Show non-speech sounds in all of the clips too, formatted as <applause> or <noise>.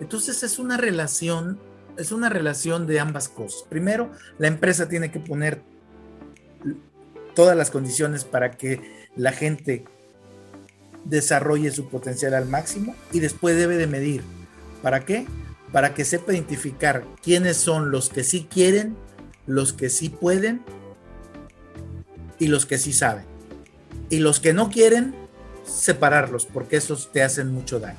Entonces es una relación, es una relación de ambas cosas. Primero, la empresa tiene que poner todas las condiciones para que la gente desarrolle su potencial al máximo y después debe de medir. ¿Para qué? Para que sepa identificar quiénes son los que sí quieren, los que sí pueden y los que sí saben. Y los que no quieren, separarlos porque esos te hacen mucho daño.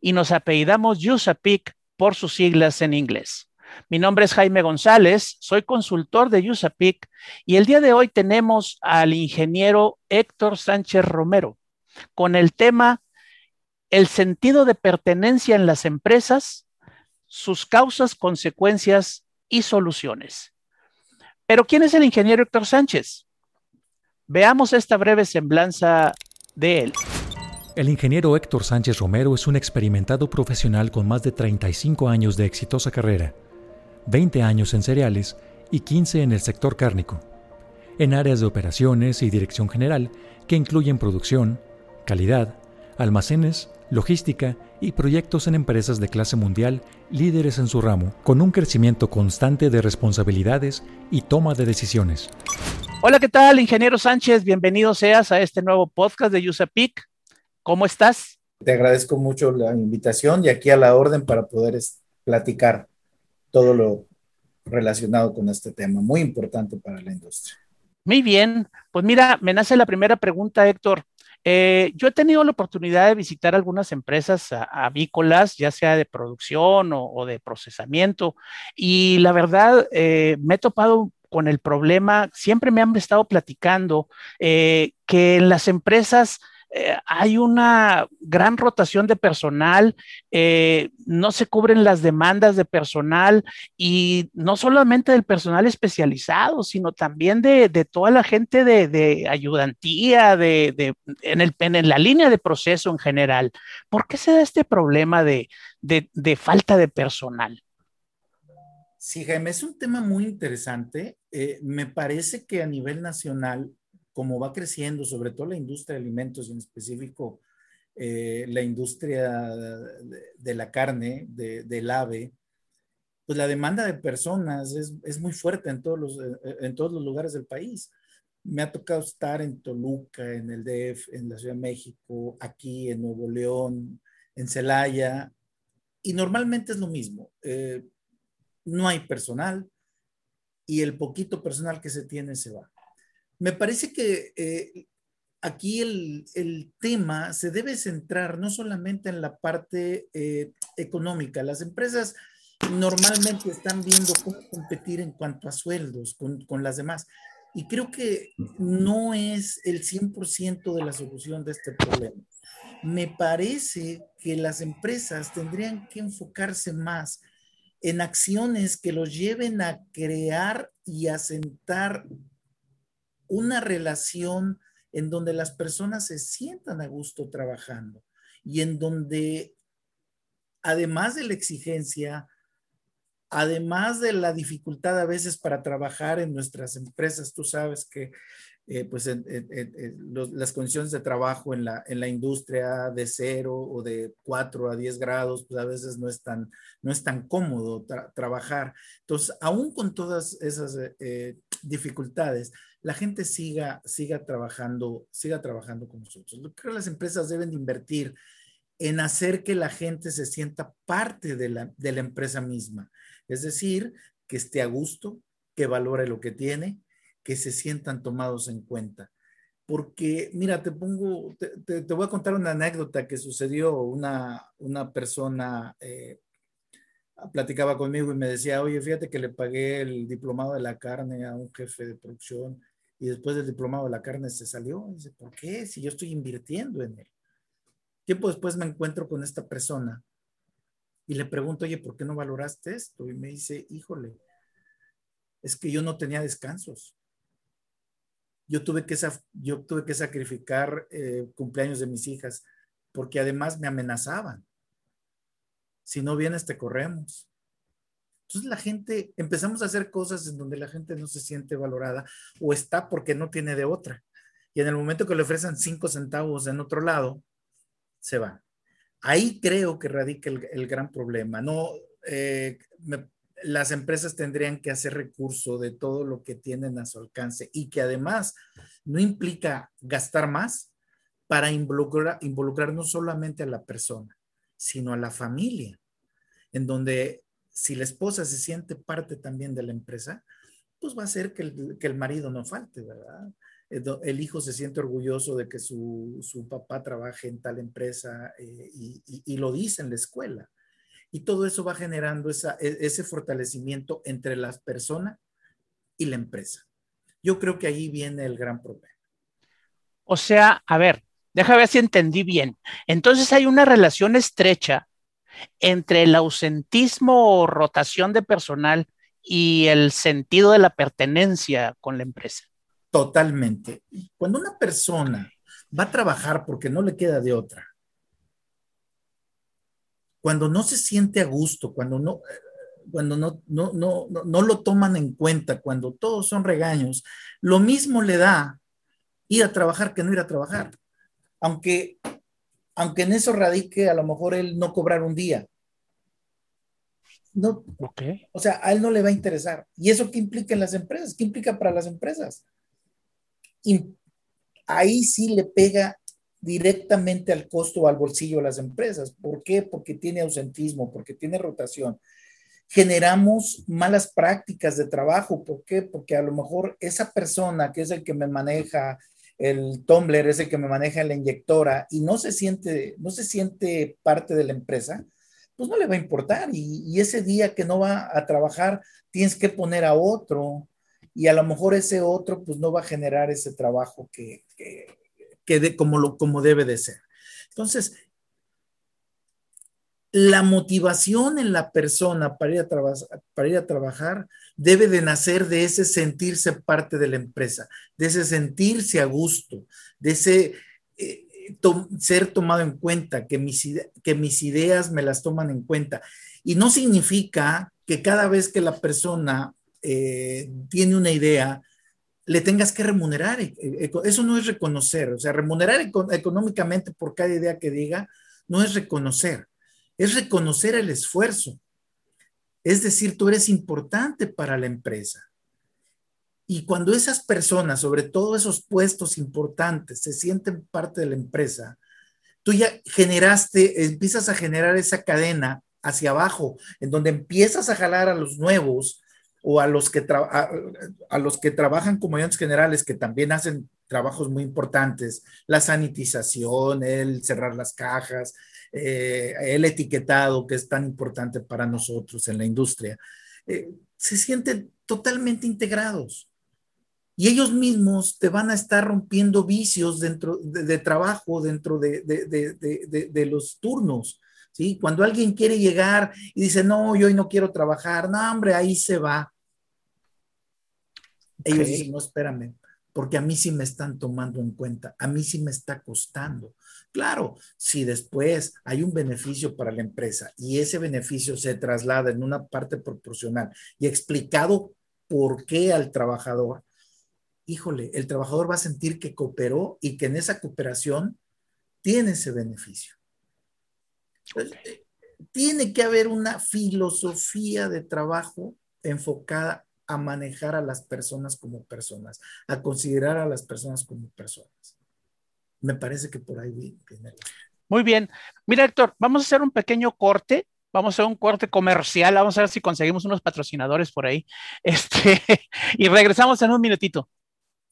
y nos apellidamos USAPIC por sus siglas en inglés. Mi nombre es Jaime González, soy consultor de USAPIC y el día de hoy tenemos al ingeniero Héctor Sánchez Romero con el tema El sentido de pertenencia en las empresas, sus causas, consecuencias y soluciones. Pero ¿quién es el ingeniero Héctor Sánchez? Veamos esta breve semblanza de él. El ingeniero Héctor Sánchez Romero es un experimentado profesional con más de 35 años de exitosa carrera, 20 años en cereales y 15 en el sector cárnico, en áreas de operaciones y dirección general que incluyen producción, calidad, almacenes, logística y proyectos en empresas de clase mundial líderes en su ramo, con un crecimiento constante de responsabilidades y toma de decisiones. Hola, ¿qué tal, ingeniero Sánchez? Bienvenido seas a este nuevo podcast de USAPIC. ¿Cómo estás? Te agradezco mucho la invitación y aquí a la orden para poder platicar todo lo relacionado con este tema, muy importante para la industria. Muy bien, pues mira, me nace la primera pregunta, Héctor. Eh, yo he tenido la oportunidad de visitar algunas empresas avícolas, ya sea de producción o, de procesamiento, y la verdad eh, me he topado con el problema, siempre me han estado platicando eh, que en las empresas eh, hay una gran rotación de personal, eh, no se cubren las demandas de personal y no solamente del personal especializado, sino también de, toda la gente de, ayudantía, de, en, la línea de proceso en general. ¿Por qué se da este problema de, falta de personal? Sí, Jaime, es un tema muy interesante. Eh, me parece que a nivel nacional como va creciendo, sobre todo la industria de alimentos en específico eh, la industria de, la carne, del ave, pues la demanda de personas es, muy fuerte en todos, los, eh, en todos los lugares del país. Me ha tocado estar en Toluca, en el DF, en la Ciudad de México, aquí en Nuevo León, en Celaya, y normalmente es lo mismo. Eh, no hay personal y el poquito personal que se tiene se va. Me parece que eh, aquí el, tema se debe centrar no solamente en la parte eh, económica. Las empresas normalmente están viendo cómo competir en cuanto a sueldos con, con las demás. Y creo que no es el 100% de la solución de este problema. Me parece que las empresas tendrían que enfocarse más en acciones que los lleven a crear y asentar una relación en donde las personas se sientan a gusto trabajando y en donde, además de la exigencia, además de la dificultad a veces para trabajar en nuestras empresas, tú sabes que eh, pues las condiciones de trabajo en la, industria de cero o de 4 a 10 grados, pues a veces no es tan, no es tan cómodo trabajar. Entonces, aún con todas esas eh, dificultades, la gente siga, siga, trabajando, siga trabajando con nosotros. Creo que las empresas deben de invertir en hacer que la gente se sienta parte de la, de la empresa misma. Es decir, que esté a gusto, que valore lo que tiene, que se sientan tomados en cuenta. Porque, mira, te pongo, te, voy a contar una anécdota que sucedió. Una, una persona eh, platicaba conmigo y me decía, oye, fíjate que le pagué el diplomado de la carne a un jefe de producción y después del diplomado de la carne se salió. dice, ¿por qué? Si yo estoy invirtiendo en él. Tiempo después me encuentro con esta persona y le pregunto, oye, ¿por qué no valoraste esto? Y me dice, híjole, es que yo no tenía descansos. Yo tuve que, yo tuve que sacrificar eh, cumpleaños de mis hijas porque además me amenazaban. Si no vienes, te corremos. Entonces la gente, empezamos a hacer cosas en donde la gente no se siente valorada o está porque no tiene de otra. Y en el momento que le ofrecen cinco centavos en otro lado, se va. Ahí creo que radica el, gran problema. No, eh, las empresas tendrían que hacer recurso de todo lo que tienen a su alcance y que además no implica gastar más para involucrar, involucrar no solamente a la persona, sino a la familia, en donde si la esposa se siente parte también de la empresa, pues va a hacer que el, que el marido no falte, ¿verdad? El hijo se siente orgulloso de que su, su papá trabaje en tal empresa eh, y, y, lo dice en la escuela. Y todo eso va generando esa, e, ese fortalecimiento entre las personas y la empresa. Yo creo que ahí viene el gran problema. O sea, a ver, déjame ver si entendí bien. Entonces hay una relación estrecha entre el ausentismo o rotación de personal y el sentido de la pertenencia con la empresa. Totalmente. Cuando una persona va a trabajar porque no le queda de otra, cuando no se siente a gusto, cuando no, cuando no, no, no, no, lo toman en cuenta, cuando todos son regaños, lo mismo le da ir a trabajar que no ir a trabajar. Aunque aunque en eso radique a lo mejor él no cobrar un día. No, O sea, a él no le va a interesar. ¿Y eso qué implica en las empresas? ¿Qué implica para las empresas? Y ahí sí le pega directamente al costo o al bolsillo de las empresas. ¿Por qué? Porque tiene ausentismo, porque tiene rotación. Generamos malas prácticas de trabajo. ¿Por qué? Porque a lo mejor esa persona que es el que me maneja el tumbler es el que me maneja la inyectora y no se siente, no se siente parte de la empresa, pues no le va a importar. Y, ese día que no va a trabajar, tienes que poner a otro y a lo mejor ese otro pues no va a generar ese trabajo que, que, como, lo, como debe de ser. Entonces, la motivación en la persona para ir, a trabajar debe de nacer de ese sentirse parte de la empresa, de ese sentirse a gusto, de ese eh, ser tomado en cuenta, que mis, que mis ideas me las toman en cuenta. Y no significa que cada vez que la persona eh, tiene una idea, le tengas que remunerar. Eh, eso no es reconocer, o sea, remunerar económicamente por cada idea que diga no es reconocer es reconocer el esfuerzo. Es decir, tú eres importante para la empresa. Y cuando esas personas, sobre todo esos puestos importantes, se sienten parte de la empresa, tú ya generaste, empiezas a generar esa cadena hacia abajo, en donde empiezas a jalar a los nuevos o a los que, a, los que trabajan como ayudantes generales, que también hacen trabajos muy importantes, la sanitización, el cerrar las cajas, eh, el etiquetado que es tan importante para nosotros en la industria, eh, se sienten totalmente integrados. Y ellos mismos te van a estar rompiendo vicios dentro de, trabajo, dentro de, de, los turnos. ¿sí? Cuando alguien quiere llegar y dice, no, yo hoy no quiero trabajar, no, hombre, ahí se va. Ellos dicen, no, espérame, porque a mí sí me están tomando en cuenta, a mí sí me está costando. Claro, si después hay un beneficio para la empresa y ese beneficio se traslada en una parte proporcional y explicado por qué al trabajador, híjole, el trabajador va a sentir que cooperó y que en esa cooperación tiene ese beneficio. Eh, tiene que haber una filosofía de trabajo enfocada a manejar a las personas como personas, a considerar a las personas como personas me parece que por ahí viene. Muy bien. Mira, Héctor, vamos a hacer un pequeño corte. Vamos a hacer un corte comercial. Vamos a ver si conseguimos unos patrocinadores por ahí. <laughs> Este, y regresamos en un minutito.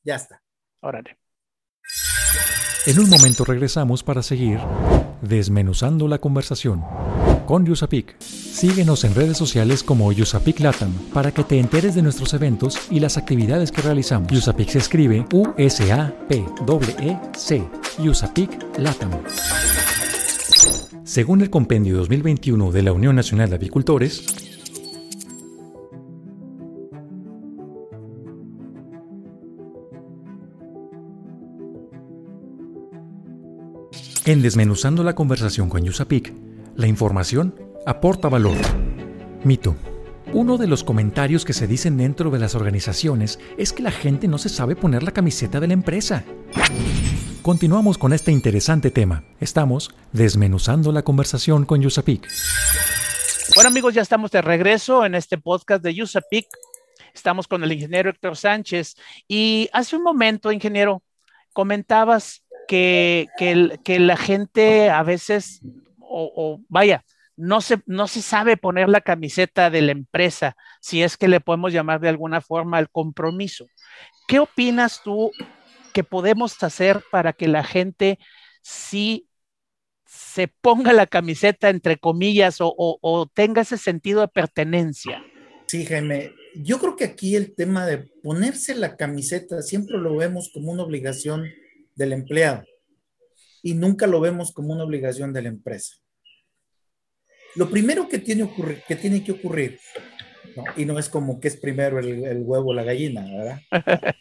Ya está. Órale. En un momento regresamos para seguir desmenuzando la conversación con Yusapik. Síguenos en redes sociales como Yusapik Latam para que te enteres de nuestros eventos y las actividades que realizamos. Yusapik se escribe U-S-A-P-E-C. Yusapik Latam. Según el Compendio 2021 de la Unión Nacional de Avicultores, En Desmenuzando la conversación con Yusapik, la información aporta valor. Mito. Uno de los comentarios que se dicen dentro de las organizaciones es que la gente no se sabe poner la camiseta de la empresa. Continuamos con este interesante tema. Estamos desmenuzando la conversación con Yusapik. Bueno amigos, ya estamos de regreso en este podcast de Yusapik. Estamos con el ingeniero Héctor Sánchez y hace un momento, ingeniero, comentabas que, que, la gente a veces, o, vaya, no se, no se sabe poner la camiseta de la empresa, si es que le podemos llamar de alguna forma al compromiso. ¿Qué opinas tú que podemos hacer para que la gente sí se ponga la camiseta, entre comillas, o, o tenga ese sentido de pertenencia? Sí, Jaime. Yo creo que aquí el tema de ponerse la camiseta siempre lo vemos como una obligación del empleado y nunca lo vemos como una obligación de la empresa. Lo primero que tiene, que, tiene que ocurrir, y no es como que es primero el, huevo o la gallina, ¿verdad? <laughs>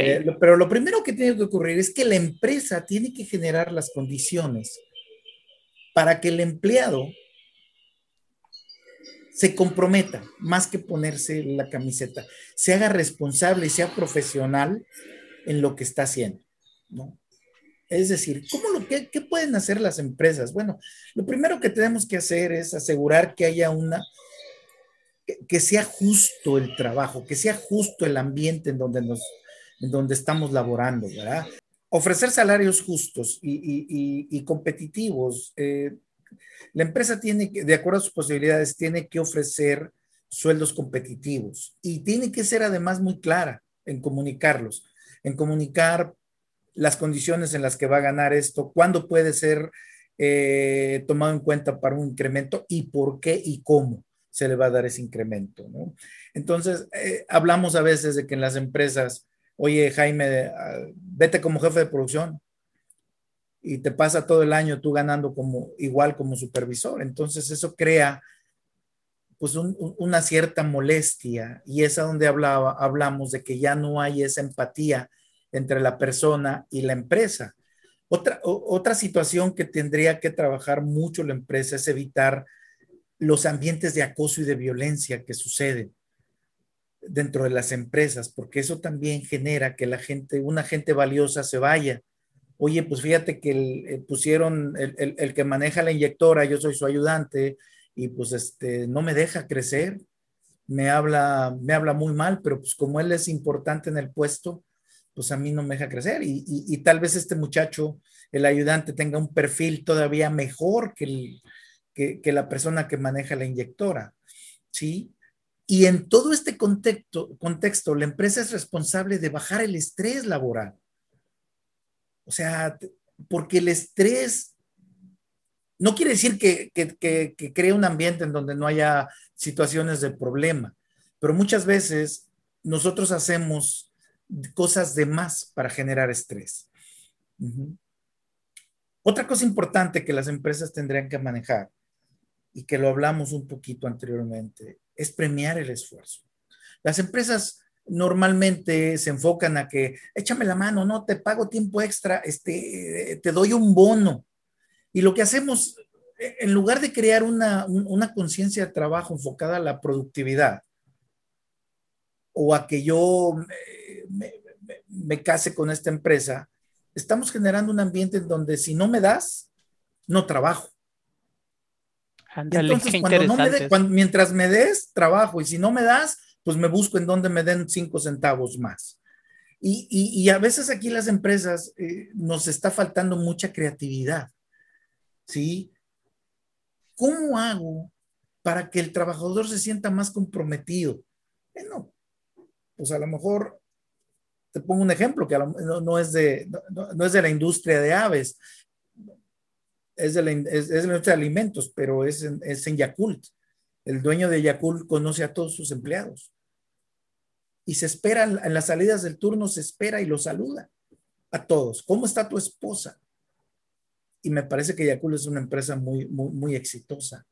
Eh, pero lo primero que tiene que ocurrir es que la empresa tiene que generar las condiciones para que el empleado se comprometa, más que ponerse la camiseta, se haga responsable y sea profesional en lo que está haciendo. ¿no? Es decir, ¿cómo lo, qué, pueden hacer las empresas? Bueno, lo primero que tenemos que hacer es asegurar que haya una, que, sea justo el trabajo, que sea justo el ambiente en donde, nos, en donde estamos laborando, ¿verdad? Ofrecer salarios justos y, competitivos. Eh, la empresa tiene que, de acuerdo a sus posibilidades, tiene que ofrecer sueldos competitivos y tiene que ser además muy clara en comunicarlos, en comunicar las condiciones en las que va a ganar esto, cuándo puede ser eh, tomado en cuenta para un incremento y por qué y cómo se le va a dar ese incremento. Entonces, eh, hablamos a veces de que en las empresas, oye Jaime, ah, vete como jefe de producción y te pasa todo el año tú ganando como igual como supervisor. Entonces, eso crea pues una cierta molestia y es a donde hablaba, hablamos de que ya no hay esa empatía entre la persona y la empresa. Otra, otra situación que tendría que trabajar mucho la empresa es evitar los ambientes de acoso y de violencia que suceden dentro de las empresas, porque eso también genera que la gente, una gente valiosa se vaya. Oye, pues fíjate que eh, pusieron el, el, que maneja la inyectora, yo soy su ayudante, y pues este, no me deja crecer, me habla, me habla muy mal, pero pues como él es importante en el puesto, pues a mí no me deja crecer. Y, tal vez este muchacho, el ayudante, tenga un perfil todavía mejor que, que, la persona que maneja la inyectora. ¿Sí? Y en todo este contexto, contexto, la empresa es responsable de bajar el estrés laboral. O sea, porque el estrés no quiere decir que, que, que, cree un ambiente en donde no haya situaciones de problema, pero muchas veces nosotros hacemos cosas de más para generar estrés. Otra cosa importante que las empresas tendrían que manejar y que lo hablamos un poquito anteriormente es premiar el esfuerzo. Las empresas normalmente se enfocan a que échame la mano, no te pago tiempo extra, este, te doy un bono. Y lo que hacemos, en lugar de crear una, una conciencia de trabajo enfocada a la productividad o a que yo me, case con esta empresa, estamos generando un ambiente en donde si no me das, no trabajo. Entonces, cuando mientras me des, trabajo, y si no me das, pues me busco en donde me den cinco centavos más. Y, a veces aquí las empresas eh, nos está faltando mucha creatividad. ¿Sí? ¿Cómo hago para que el trabajador se sienta más comprometido? Bueno, pues a lo mejor te pongo un ejemplo que no, es de, no, es de la industria de aves, es de la, industria de alimentos, pero es en, es en Yakult. El dueño de Yakult conoce a todos sus empleados. Y se espera, en las salidas del turno se espera y lo saluda a todos. ¿Cómo está tu esposa? y me parece que Yakult es una empresa muy, muy, muy exitosa.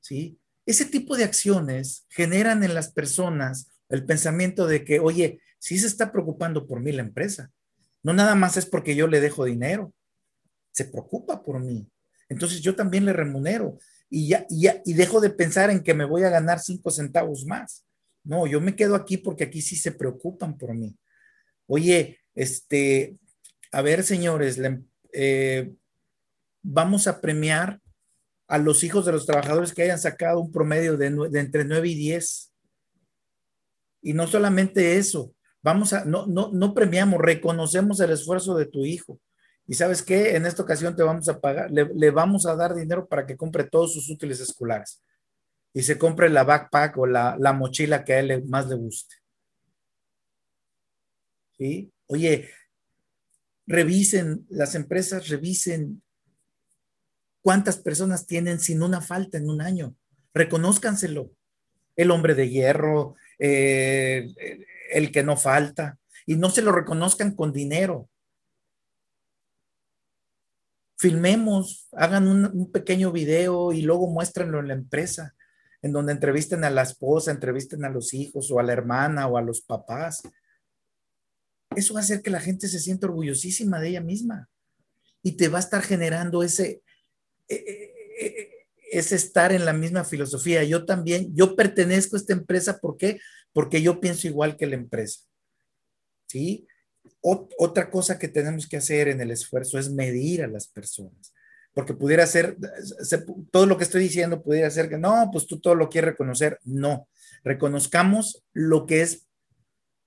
¿sí? Ese tipo de acciones generan en las personas el pensamiento de que, oye, sí se está preocupando por mí la empresa. No nada más es porque yo le dejo dinero, se preocupa por mí. Entonces yo también le remunero y ya, y ya y dejo de pensar en que me voy a ganar cinco centavos más. No, yo me quedo aquí porque aquí sí se preocupan por mí. Oye, este, a ver, señores, eh, vamos a premiar a los hijos de los trabajadores que hayan sacado un promedio de, entre 9 y 10. Y no solamente eso, vamos a, no, no, no premiamos, reconocemos el esfuerzo de tu hijo. Y sabes qué, en esta ocasión te vamos a pagar, le, le, vamos a dar dinero para que compre todos sus útiles escolares y se compre la backpack o la, la mochila que a él más le guste. ¿Sí? Oye, revisen, las empresas revisen cuántas personas tienen sin una falta en un año. Reconózcanselo. El hombre de hierro, eh, el que no falta, y no se lo reconozcan con dinero. Filmemos, hagan un, pequeño video y luego muéstrenlo en la empresa, en donde entrevisten a la esposa, entrevisten a los hijos o a la hermana o a los papás eso va a hacer que la gente se sienta orgullosísima de ella misma y te va a estar generando ese, e, e, e, ese estar en la misma filosofía. Yo también, yo pertenezco a esta empresa, ¿por qué? Porque yo pienso igual que la empresa. ¿Sí? otra cosa que tenemos que hacer en el esfuerzo es medir a las personas. Porque pudiera ser, todo lo que estoy diciendo pudiera ser que no, pues tú todo lo quieres reconocer. No, reconozcamos lo que es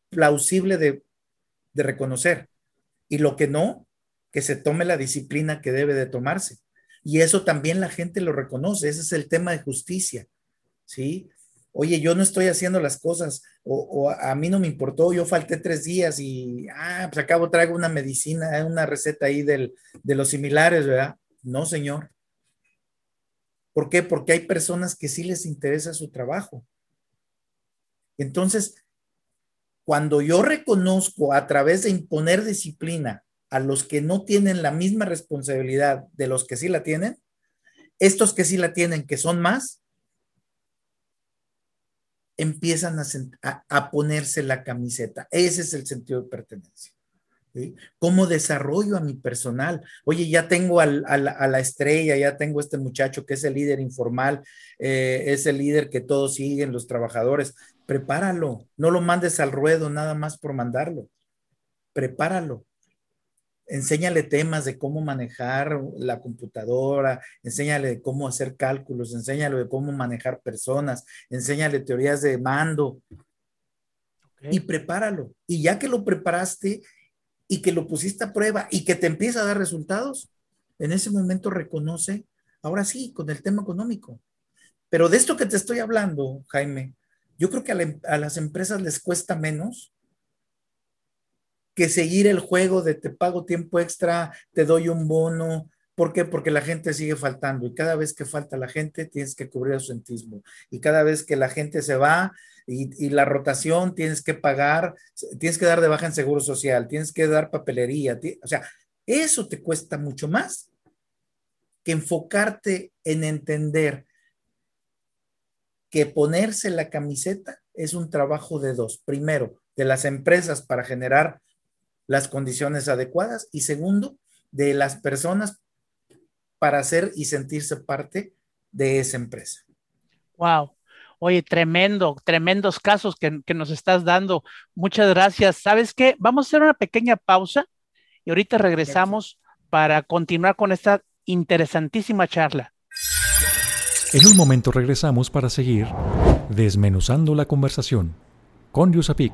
plausible de de reconocer. Y lo que no, que se tome la disciplina que debe de tomarse. Y eso también la gente lo reconoce. Ese es el tema de justicia. ¿Sí? Oye, yo no estoy haciendo las cosas o, a mí no me importó, yo falté tres días y, ah, pues acabo traigo una medicina, una receta ahí del, de los similares, ¿verdad? No, señor. ¿Por qué? Porque hay personas que sí les interesa su trabajo. Entonces, cuando yo reconozco a través de imponer disciplina a los que no tienen la misma responsabilidad de los que sí la tienen, estos que sí la tienen, que son más, empiezan a, ponerse la camiseta. Ese es el sentido de pertenencia. ¿Cómo desarrollo a mi personal? Oye, ya tengo a, la, estrella, ya tengo este muchacho que es el líder informal, eh, es el líder que todos siguen, los trabajadores. Prepáralo, no lo mandes al ruedo nada más por mandarlo. Prepáralo. Enséñale temas de cómo manejar la computadora, enséñale de cómo hacer cálculos, enséñale de cómo manejar personas, enséñale teorías de mando. Y prepáralo. Y ya que lo preparaste, y que lo pusiste a prueba y que te empieza a dar resultados, en ese momento reconoce, ahora sí, con el tema económico. Pero de esto que te estoy hablando, Jaime, yo creo que a, em, las empresas les cuesta menos que seguir el juego de te pago tiempo extra, te doy un bono. ¿Por qué? Porque la gente sigue faltando y cada vez que falta la gente tienes que cubrir su sentismo. Y cada vez que la gente se va, y, la rotación tienes que pagar, tienes que dar de baja en seguro social, tienes que dar papelería, o sea, eso te cuesta mucho más que enfocarte en entender que ponerse la camiseta es un trabajo de dos. Primero, de las empresas para generar las condiciones adecuadas y segundo, de las personas para hacer y sentirse parte de esa empresa. Wow. Oye, tremendo, tremendos casos que, nos estás dando. Muchas gracias. ¿Sabes qué? Vamos a hacer una pequeña pausa y ahorita regresamos para continuar con esta interesantísima charla. En un momento regresamos para seguir desmenuzando la conversación con Yusapik.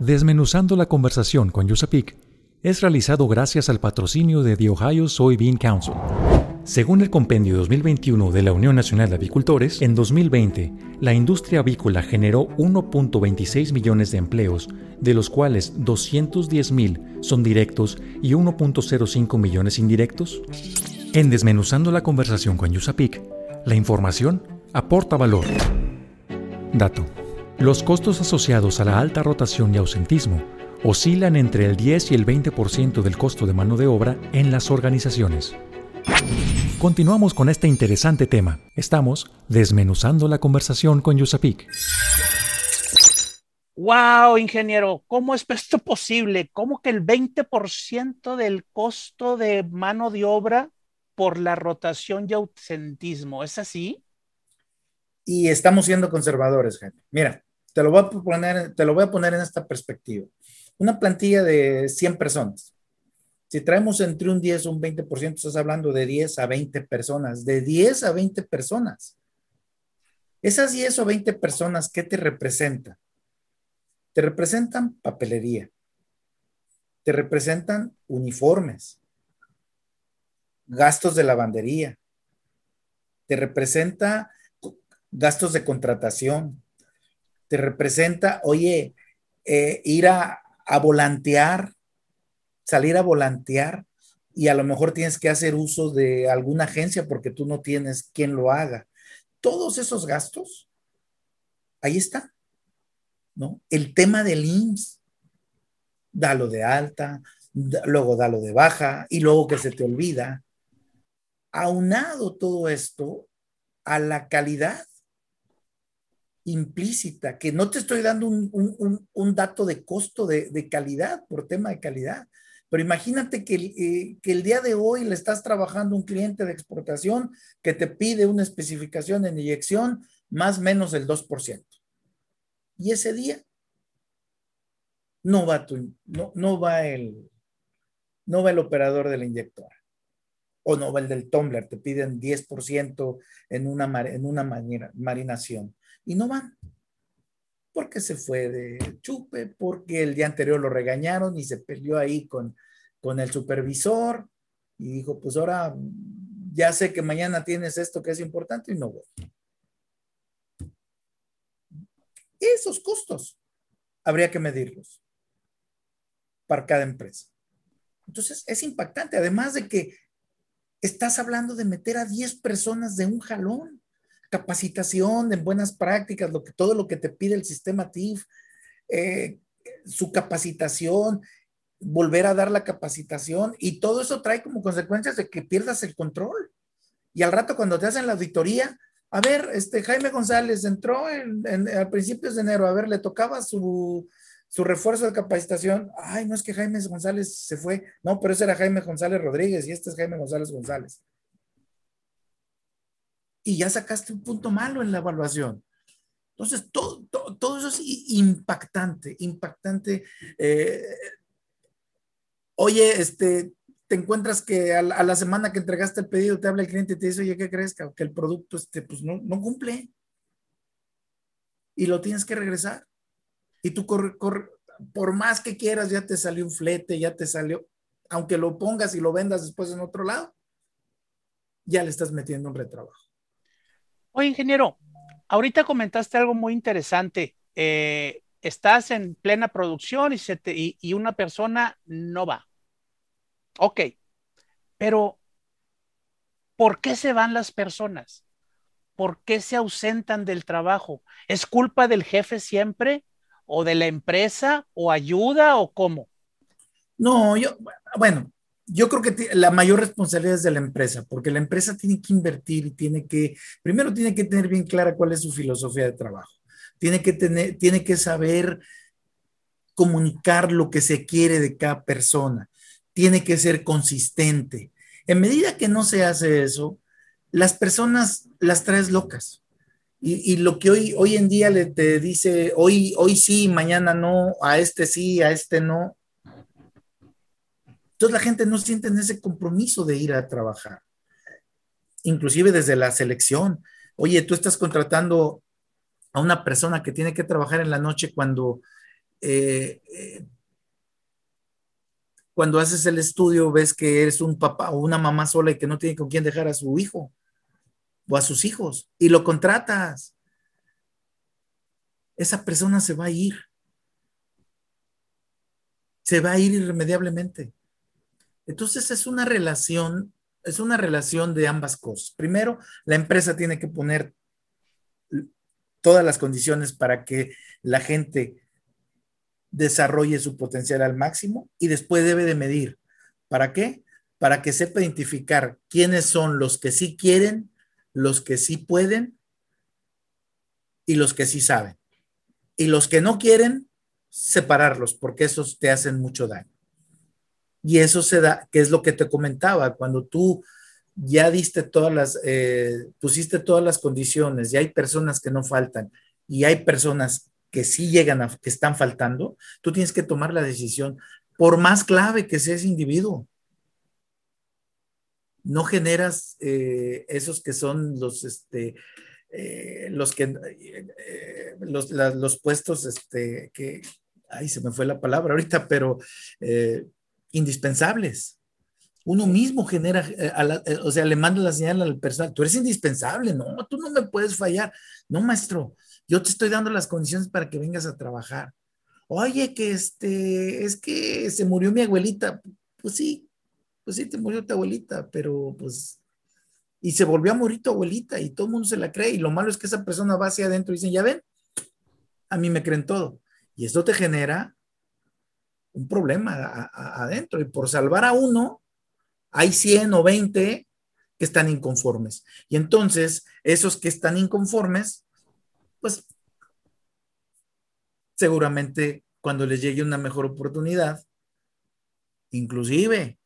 Desmenuzando la conversación con Yusapik es realizado gracias al patrocinio de The Ohio Soybean Council. Según el Compendio 2021 de la Unión Nacional de Avicultores, en 2020 la industria avícola generó 1.26 millones de empleos, de los cuales 210 mil son directos y 1.05 millones indirectos. En Desmenuzando la conversación con Yusapik, la información aporta valor. Dato. Los costos asociados a la alta rotación y ausentismo oscilan entre el 10 y el 20% del costo de mano de obra en las organizaciones. Continuamos con este interesante tema. Estamos desmenuzando la conversación con Yusapik. Wow, ingeniero, ¿cómo es esto posible? ¿Cómo que el 20% del costo de mano de obra por la rotación y ausentismo? ¿Es así? Y estamos siendo conservadores, gente. Mira, te lo voy a poner, te lo voy a poner en esta perspectiva. Una plantilla de 100 personas si traemos entre un 10 o un 20%, estás hablando de 10 a 20 personas, de 10 a 20 personas. Esas 10 o 20 personas, ¿qué te representan? Te representan papelería, te representan uniformes, gastos de lavandería, te representa gastos de contratación, te representa, oye, eh, ir a, a volantear salir a volantear y a lo mejor tienes que hacer uso de alguna agencia porque tú no tienes quien lo haga. Todos esos gastos, ahí está, ¿no? El tema del IMSS, dalo de alta, luego dalo de baja y luego que se te olvida. Aunado todo esto a la calidad implícita, que no te estoy dando un, dato de costo de, de, calidad por tema de calidad, pero imagínate eh, que, el día de hoy le estás trabajando un cliente de exportación que te pide una especificación en inyección más o menos el 2%. Y ese día no va, tu, no, no va el, no va el operador de la inyectora. O no va el del tumbler, te piden 10% en una, en una marinación y no van porque se fue de chupe, porque el día anterior lo regañaron y se peleó ahí con, con el supervisor y dijo, pues ahora ya sé que mañana tienes esto que es importante y no voy. Esos costos habría que medirlos para cada empresa. Entonces, es impactante, además de que estás hablando de meter a 10 personas de un jalón capacitación en buenas prácticas, lo que, todo lo que te pide el sistema TIF, eh, su capacitación, volver a dar la capacitación y todo eso trae como consecuencias de que pierdas el control. Y al rato cuando te hacen la auditoría, a ver, este Jaime González entró en, a principios de enero, a ver, le tocaba su, su refuerzo de capacitación. Ay, no es que Jaime González se fue, no, pero ese era Jaime González Rodríguez y este es Jaime González González y ya sacaste un punto malo en la evaluación. Entonces, todo, todo, eso es impactante, impactante. Eh, oye, este, te encuentras que a la, semana que entregaste el pedido te habla el cliente y te dice, oye, ¿qué crees? Que, el producto este, pues no, no cumple. Y lo tienes que regresar. Y tú, por más que quieras, ya te salió un flete, ya te salió, aunque lo pongas y lo vendas después en otro lado, ya le estás metiendo un retrabajo. Oye, ingeniero, ahorita comentaste algo muy interesante. Eh, estás en plena producción y, y, una persona no va. Ok, pero ¿por qué se van las personas? ¿Por qué se ausentan del trabajo? ¿Es culpa del jefe siempre? ¿O de la empresa? ¿O ayuda? ¿O cómo? No, yo, bueno, yo creo que la mayor responsabilidad es de la empresa, porque la empresa tiene que invertir y tiene que, primero tiene que tener bien clara cuál es su filosofía de trabajo. Tiene que tener, tiene que saber comunicar lo que se quiere de cada persona. Tiene que ser consistente. En medida que no se hace eso, las personas las traes locas. Y, lo que hoy, hoy en día le te dice, hoy, hoy sí, mañana no, a este sí, a este no, entonces la gente no siente ese compromiso de ir a trabajar, inclusive desde la selección. Oye, tú estás contratando a una persona que tiene que trabajar en la noche cuando, eh, eh, cuando haces el estudio ves que eres un papá o una mamá sola y que no tiene con quién dejar a su hijo o a sus hijos y lo contratas. Esa persona se va a ir. Se va a ir irremediablemente. Entonces es una relación, es una relación de ambas cosas. Primero, la empresa tiene que poner todas las condiciones para que la gente desarrolle su potencial al máximo y después debe de medir. ¿Para qué? Para que sepa identificar quiénes son los que sí quieren, los que sí pueden y los que sí saben. Y los que no quieren, separarlos, porque esos te hacen mucho daño. Y eso se da, que es lo que te comentaba, cuando tú ya diste todas las, eh, pusiste todas las condiciones, y hay personas que no faltan, y hay personas que sí llegan a, que están faltando, tú tienes que tomar la decisión, por más clave que sea ese individuo. No generas eh, esos que son los, este, eh, los que, los, los, puestos, este, que, ay, se me fue la palabra ahorita, pero indispensables. Uno mismo genera, o sea, le manda la señal al personal, tú eres indispensable, no, tú no me puedes fallar. No, maestro, yo te estoy dando las condiciones para que vengas a trabajar. Oye, que este, es que se murió mi abuelita. Pues sí, pues sí, te murió tu abuelita, pero pues, y se volvió a morir tu abuelita y todo el mundo se la cree. Y lo malo es que esa persona va hacia adentro y dicen, ya ven, a mí me creen todo. Y esto te genera un problema adentro. Y por salvar a uno, hay 100 o 20 que están inconformes. Y entonces, esos que están inconformes, pues seguramente cuando les llegue una mejor oportunidad, inclusive,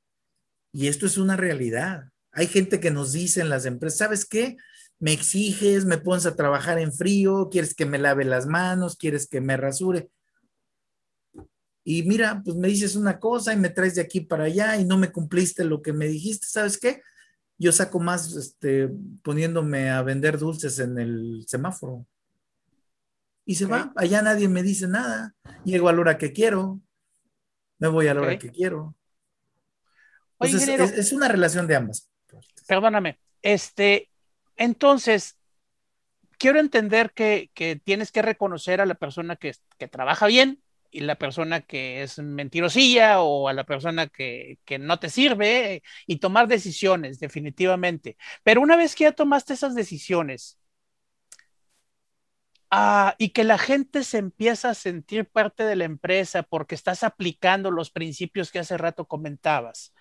y esto es una realidad, hay gente que nos dice en las empresas, ¿sabes qué? Me exiges, me pones a trabajar en frío, quieres que me lave las manos, quieres que me rasure. Y mira, pues me dices una cosa y me traes de aquí para allá y no me cumpliste lo que me dijiste, ¿sabes qué? Yo saco más este, poniéndome a vender dulces en el semáforo y se va. Allá nadie me dice nada. Llego a la hora que quiero. Me voy a la hora que quiero. es, una relación de ambas. Perdóname. Este, entonces, quiero entender que, tienes que reconocer a la persona que, trabaja bien y la persona que es mentirosilla o a la persona que, que, no te sirve y tomar decisiones, definitivamente. Pero una vez que ya tomaste esas decisiones, Ah, y que la gente se empieza a sentir parte de la empresa porque estás aplicando los principios que hace rato comentabas.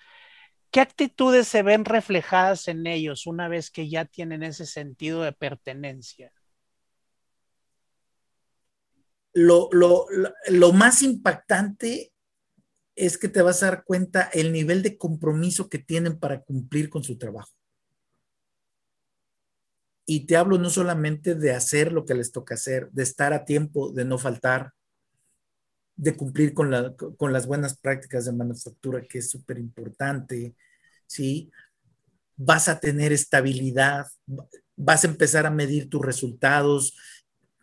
¿Qué actitudes se ven reflejadas en ellos una vez que ya tienen ese sentido de pertenencia? Lo, lo más impactante es que te vas a dar cuenta el nivel de compromiso que tienen para cumplir con su trabajo. Y te hablo no solamente de hacer lo que les toca hacer, de estar a tiempo, de no faltar, de cumplir con, las buenas prácticas de manufactura, que es súper importante, ¿sí? Vas a tener estabilidad, vas a empezar a medir tus resultados,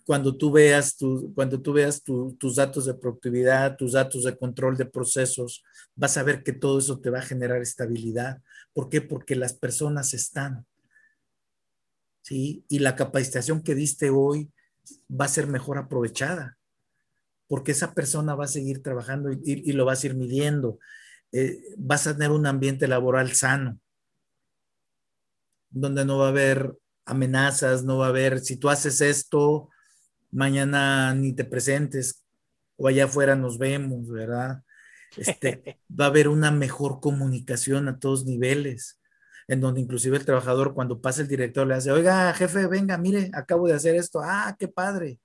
cuando tú veas, cuando tú veas tus datos de productividad, tus datos de control de procesos, vas a ver que todo eso te va a generar estabilidad. ¿Por qué? Porque las personas están. Y la capacitación que diste hoy va a ser mejor aprovechada, porque esa persona va a seguir trabajando y, lo vas a ir midiendo. Eh, vas a tener un ambiente laboral sano, donde no va a haber amenazas, no va a haber, si tú haces esto, mañana ni te presentes o allá afuera nos vemos, ¿verdad? Este, <laughs> va a haber una mejor comunicación a todos niveles en donde inclusive el trabajador cuando pasa el director le hace, oiga, jefe, venga, mire, acabo de hacer esto, ah, qué padre.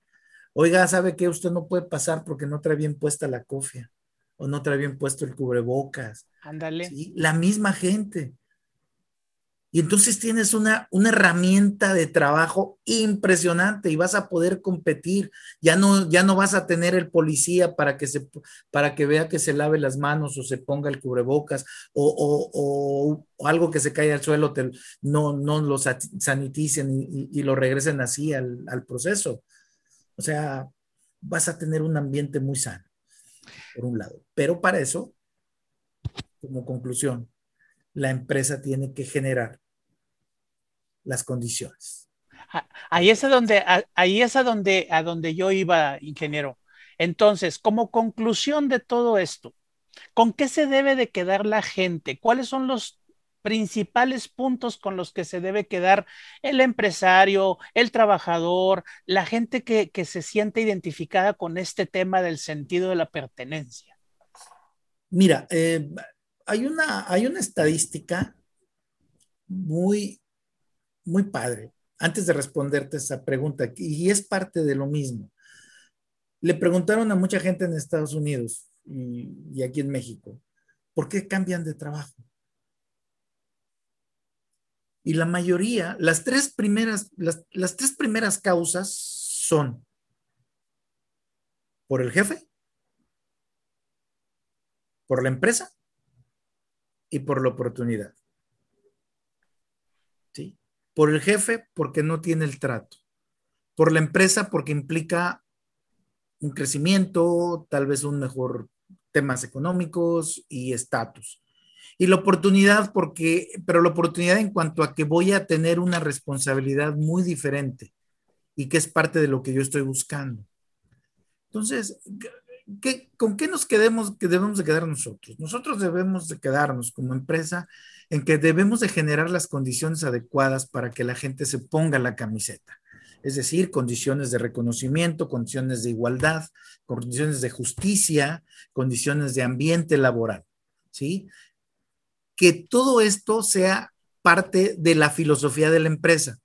Oiga, ¿sabe que usted no puede pasar porque no trae bien puesta la cofia o no trae bien puesto el cubrebocas? Ándale. La misma gente. Y entonces tienes una, una herramienta de trabajo impresionante y vas a poder competir. Ya no, ya no vas a tener el policía para que, se, para que vea que se lave las manos o se ponga el cubrebocas o, algo que se caiga al suelo, no, no lo saniticen y, lo regresen así al, al proceso. O sea, vas a tener un ambiente muy sano, por un lado. Pero para eso como conclusión, la empresa tiene que generar las condiciones. Ah, ahí es a donde, ahí es a donde, a donde yo iba, ingeniero. Entonces, como conclusión de todo esto, ¿con qué se debe de quedar la gente? ¿Cuáles son los principales puntos con los que se debe quedar el empresario, el trabajador, la gente que, se siente identificada con este tema del sentido de la pertenencia? Mira, eh, hay, una, hay una estadística muy, muy padre. Antes de responderte esa pregunta, y es parte de lo mismo. Le preguntaron a mucha gente en Estados Unidos y aquí en México, ¿por qué cambian de trabajo? Y la mayoría, las tres primeras, las, tres primeras causas son por el jefe, por la empresa y por la oportunidad. Por el jefe porque no tiene el trato. Por la empresa porque implica un crecimiento, tal vez un mejor temas económicos y estatus. Y la oportunidad, porque, pero la oportunidad en cuanto a que voy a tener una responsabilidad muy diferente y que es parte de lo que yo estoy buscando. Entonces, ¿qué, ¿con qué nos quedemos, que debemos de quedar nosotros? Nosotros debemos de quedarnos como empresa en que debemos de generar las condiciones adecuadas para que la gente se ponga la camiseta. Es decir, condiciones de reconocimiento, condiciones de igualdad, condiciones de justicia, condiciones de ambiente laboral. ¿Sí? que todo esto sea parte de la filosofía de la empresa.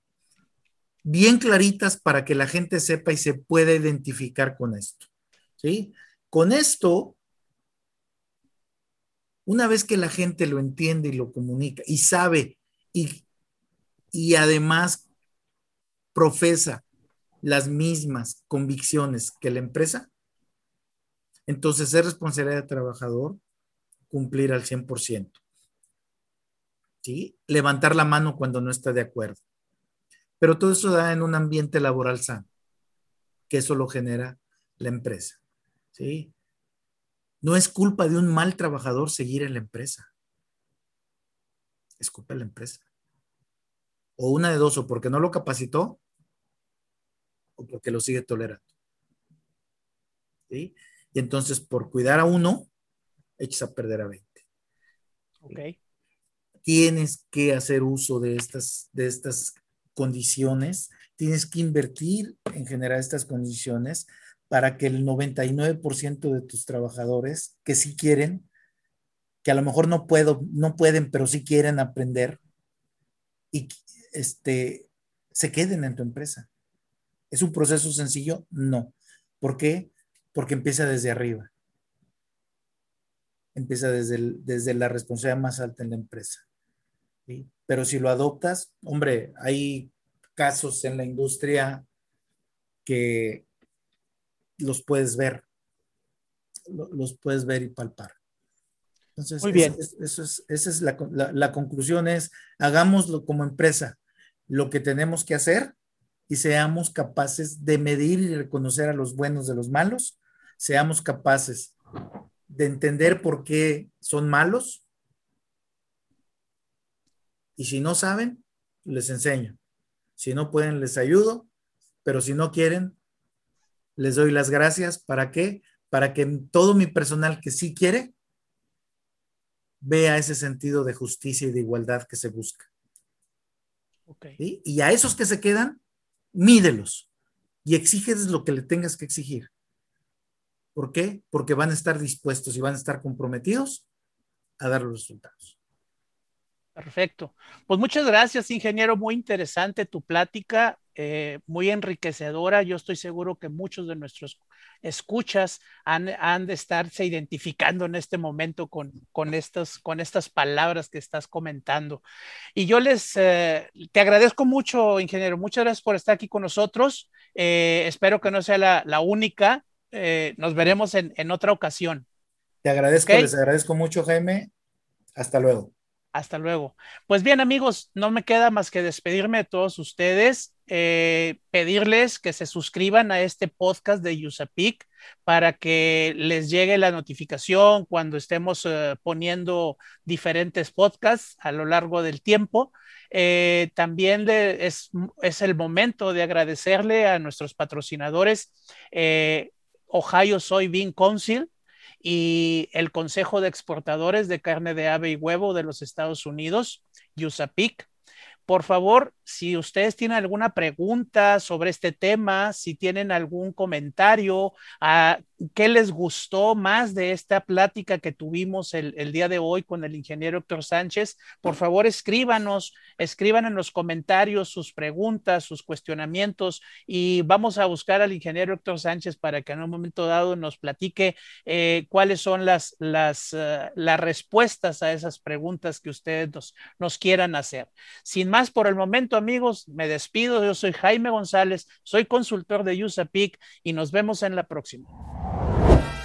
Bien claritas para que la gente sepa y se pueda identificar con esto. ¿Sí? Con esto, una vez que la gente lo entiende y lo comunica y sabe y, y además profesa las mismas convicciones que la empresa, entonces es responsabilidad del trabajador cumplir al 100%. ¿sí? Levantar la mano cuando no está de acuerdo. Pero todo eso da en un ambiente laboral sano, que eso lo genera la empresa, ¿sí? No es culpa de un mal trabajador seguir en la empresa. Es culpa de la empresa. O una de dos, o porque no lo capacitó, o porque lo sigue tolerando. ¿Sí? Y entonces, por cuidar a uno, echas a perder a 20. Ok tienes que hacer uso de estas, de estas condiciones, tienes que invertir en generar estas condiciones para que el 99% de tus trabajadores que sí quieren, que a lo mejor no, puedo, no pueden, pero sí quieren aprender y este, se queden en tu empresa. ¿Es un proceso sencillo? No. ¿Por qué? Porque empieza desde arriba. Empieza desde, desde la responsabilidad más alta en la empresa. Pero si lo adoptas, hombre, hay casos en la industria que los puedes ver, los puedes ver y palpar. Entonces, Muy bien. eso es, esa es la, la, conclusión es, hagámoslo como empresa, lo que tenemos que hacer y seamos capaces de medir y reconocer a los buenos de los malos, seamos capaces de entender por qué son malos y si no saben, les enseño. Si no pueden, les ayudo. Pero si no quieren, les doy las gracias. ¿Para qué? Para que todo mi personal que sí quiere vea ese sentido de justicia y de igualdad que se busca. Y a esos que se quedan, mídelos y exígeles lo que le tengas que exigir. ¿Por qué? Porque van a estar dispuestos y van a estar comprometidos a dar los resultados. Perfecto. Pues muchas gracias, ingeniero. Muy interesante tu plática, eh, muy enriquecedora. Yo estoy seguro que muchos de nuestros escuchas han, de estarse identificando en este momento con, con, estas, con estas palabras que estás comentando. Y yo les, eh, te agradezco mucho, ingeniero. Muchas gracias por estar aquí con nosotros. Eh, espero que no sea la, única. nos veremos en, otra ocasión. Te agradezco, les agradezco mucho, Jaime. Hasta luego. Hasta luego. Pues bien, amigos, no me queda más que despedirme de todos ustedes. Eh, pedirles que se suscriban a este podcast de USAPIC para que les llegue la notificación cuando estemos eh, poniendo diferentes podcasts a lo largo del tiempo. Eh, también es, es, el momento de agradecerle a nuestros patrocinadores Ohio Soybean Council, y el Consejo de Exportadores de Carne de Ave y Huevo de los Estados Unidos, USAPIC. Por favor, si ustedes tienen alguna pregunta sobre este tema, si tienen algún comentario, a ah, qué les gustó más de esta plática que tuvimos el, día de hoy con el ingeniero Héctor Sánchez, por favor escríbanos, escriban en los comentarios sus preguntas, sus cuestionamientos y vamos a buscar al ingeniero Héctor Sánchez para que en un momento dado nos platique eh, cuáles son las, las, uh, las respuestas a esas preguntas que ustedes nos, nos quieran hacer. Sin más por el momento, amigos, me despido. Yo soy Jaime González, soy consultor de USAPIC y nos vemos en la próxima.